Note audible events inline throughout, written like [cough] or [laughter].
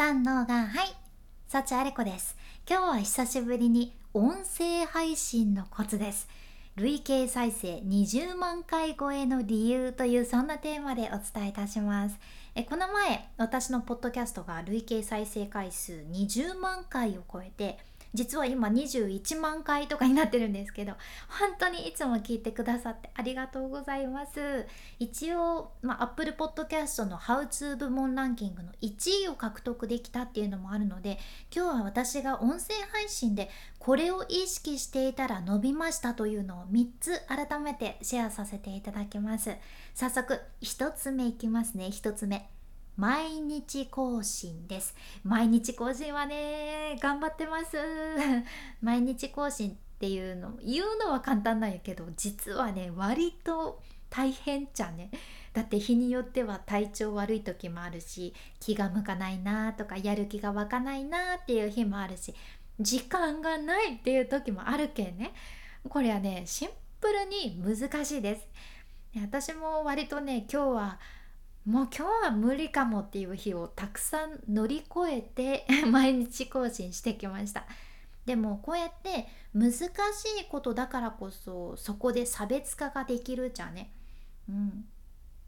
さんのがはい幸あれ子です。今日は久しぶりに音声配信のコツです。累計再生20万回超えの理由というそんなテーマでお伝えいたします。えこの前私のポッドキャストが累計再生回数20万回を超えて実は今21万回とかになってるんですけど本当にいつも聞いてくださってありがとうございます。一応、まあ、Apple Podcast の How to 部門ランキングの1位を獲得できたっていうのもあるので今日は私が音声配信でこれを意識していたら伸びましたというのを3つ改めてシェアさせていただきます。早速1つ目いきますね。1つ目。毎日更新です。毎日更新はね頑張ってます。[laughs] 毎日更新っていうの言うのは簡単なんやけど実はね割と大変じゃね。だって日によっては体調悪い時もあるし気が向かないなとかやる気が湧かないなっていう日もあるし時間がないっていう時もあるけんね。これはねシンプルに難しいです。私も割とね今日はもう今日は無理かもっていう日をたくさん乗り越えて [laughs] 毎日更新してきました。でもこうやって難しいことだからこそそこで差別化ができるじゃね。うん。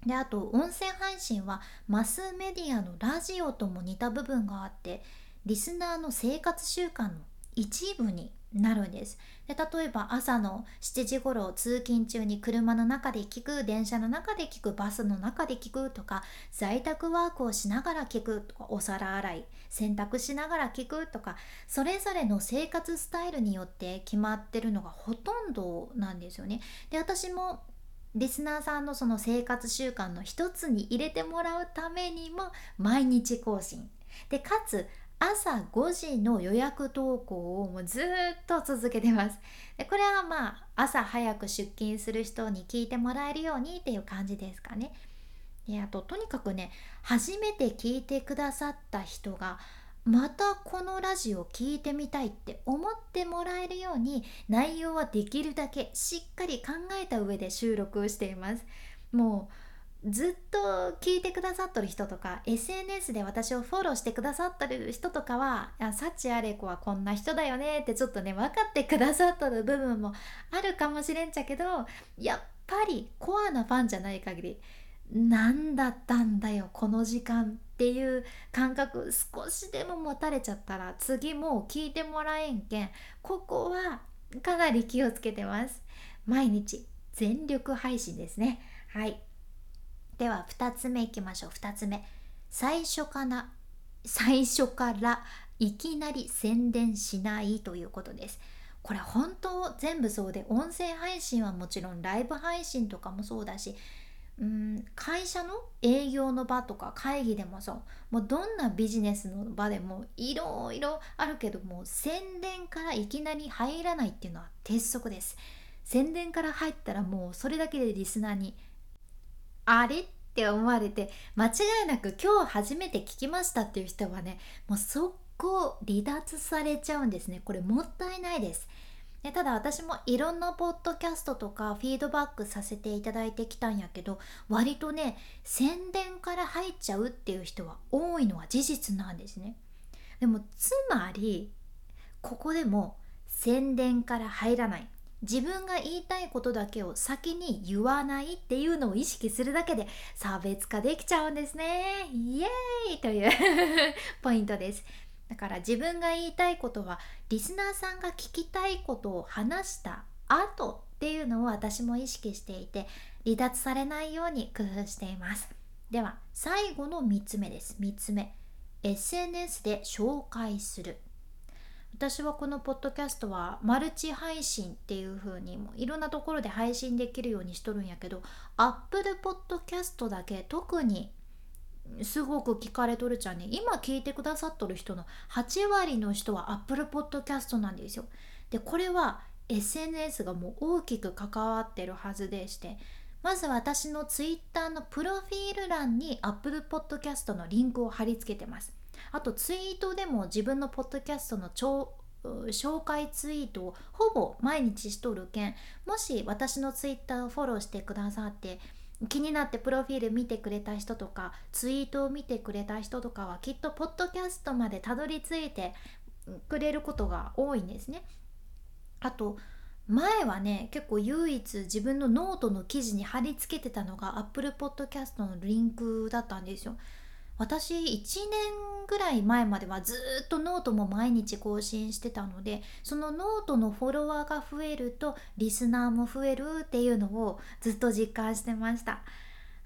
であと音声配信はマスメディアのラジオとも似た部分があってリスナーの生活習慣の一部になるんです。で例えば朝の7時頃通勤中に車の中で聞く電車の中で聞くバスの中で聞くとか在宅ワークをしながら聞くとかお皿洗い洗濯しながら聞くとかそれぞれの生活スタイルによって決まってるのがほとんどなんですよね。で私もリスナーさんのその生活習慣の一つに入れてもらうためにも毎日更新。でかつ朝5時の予約投稿をもうずっと続けてます。でこれはまあ朝早く出勤する人に聞いてもらえるようにっていう感じですかね。であととにかくね初めて聞いてくださった人がまたこのラジオ聞いてみたいって思ってもらえるように内容はできるだけしっかり考えた上で収録しています。もうずっと聞いてくださってる人とか SNS で私をフォローしてくださってる人とかは「幸あれ子はこんな人だよね」ってちょっとね分かってくださってる部分もあるかもしれんちゃけどやっぱりコアなファンじゃない限り何だったんだよこの時間っていう感覚少しでも持たれちゃったら次もう聞いてもらえんけんここはかなり気をつけてます。毎日全力配信ですね。はい。では2つ目いきましょう。2つ目。最初から最初からいきなり宣伝しないということです。これ本当全部そうで音声配信はもちろんライブ配信とかもそうだしうん会社の営業の場とか会議でもそう。もうどんなビジネスの場でもいろいろあるけども宣伝からいきなり入らないっていうのは鉄則です。宣伝から入ったらもうそれだけでリスナーにあれって思われて間違いなく今日初めて聞きましたっていう人はねもう速攻離脱されちゃうんですね。これもったいないです。でただ私もいろんなポッドキャストとかフィードバックさせていただいてきたんやけど割とね宣伝から入っちゃうっていう人は多いのは事実なんですね。でもつまりここでも宣伝から入らない。自分が言いたいことだけを先に言わないっていうのを意識するだけで差別化できちゃうんですね。イエーイという [laughs] ポイントです。だから自分が言いたいことはリスナーさんが聞きたいことを話した後っていうのを私も意識していて離脱されないように工夫しています。では最後の3つ目です。3つ目。SNS で紹介する。私はこのポッドキャストはマルチ配信っていう風にもいろんなところで配信できるようにしとるんやけど Apple Podcast だけ特にすごく聞かれとるちゃんね。今聞いてくださっとる人の8割の人は Apple Podcast なんですよ。でこれは SNS がもう大きく関わってるはずでしてまず私の Twitter のプロフィール欄に Apple Podcast のリンクを貼り付けてます。あとツイートでも自分のポッドキャストの紹介ツイートをほぼ毎日しとるけんもし私のツイッターをフォローしてくださって気になってプロフィール見てくれた人とかツイートを見てくれた人とかはきっとポッドキャストまでたどり着いてくれることが多いんですね。あと前はね結構唯一自分のノートの記事に貼り付けてたのが Apple Podcast のリンクだったんですよ。私1年ぐらい前まではずっとノートも毎日更新してたのでそのノートのフォロワーが増えるとリスナーも増えるっていうのをずっと実感してました。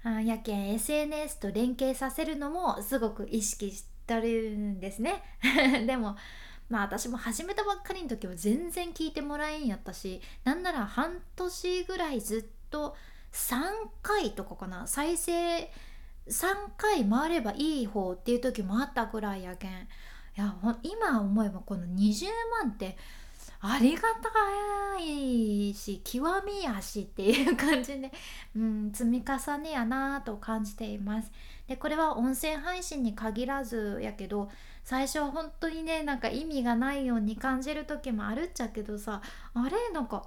あやけん SNS と連携させるのもすごく意識してるんですね。[laughs] でもまあ私も始めたばっかりの時は全然聞いてもらえんやったしなんなら半年ぐらいずっと3回とかかな再生3回回ればいい方っていう時もあったぐらいやけんいや今思えばこの20万ってありがたいし極みやしっていう感じで、[laughs] うん、積み重ねやなと感じています。でこれは音声配信に限らずやけど最初は本当にねなんか意味がないように感じる時もあるっちゃけどさあれ？なんか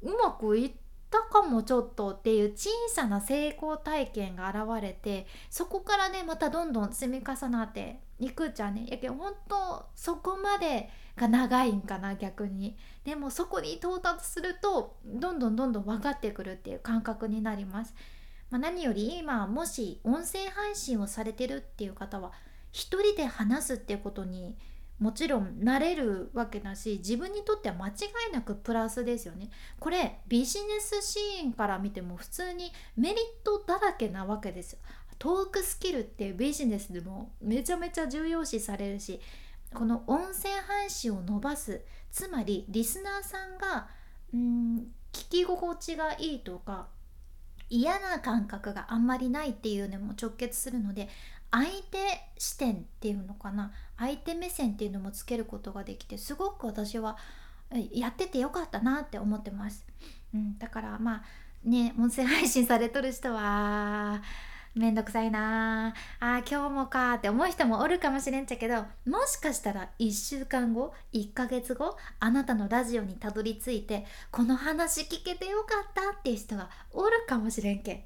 うまくいってたかもちょっとっていう小さな成功体験が現れてそこからねまたどんどん積み重なっていくじゃね。やけど本当そこまでが長いんかな逆に。でもそこに到達するとどんどんどんどん分かってくるっていう感覚になります、まあ、何より今もし音声配信をされてるっていう方は一人で話すっていうことにもちろん慣れるわけだし自分にとっては間違いなくプラスですよね。これビジネスシーンから見ても普通にメリットだらけなわけですよ。トークスキルってビジネスでもめちゃめちゃ重要視されるしこの音声配信を伸ばすつまりリスナーさんがうん聞き心地がいいとか嫌な感覚があんまりないっていうのも直結するので相手視点っていうのかな。相手目線っていうのもつけることができてすごく私はやっててよかったなって思ってます、うん、だからまあね音声配信されとる人はめんどくさいな。あ今日もかって思う人もおるかもしれんちゃけどもしかしたら1週間後1ヶ月後あなたのラジオにたどり着いてこの話聞けてよかったっていう人がおるかもしれんけん。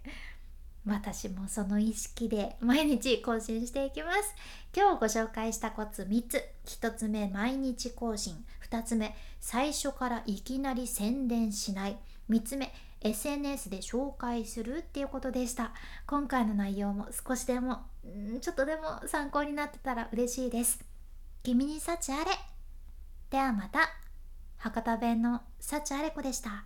私もその意識で毎日更新していきます。今日ご紹介したコツ3つ。1つ目毎日更新。2つ目最初からいきなり宣伝しない。3つ目 SNS で紹介するっていうことでした。今回の内容も少しでもんちょっとでも参考になってたら嬉しいです。君に幸あれ。ではまた。博多弁の幸あれ子でした。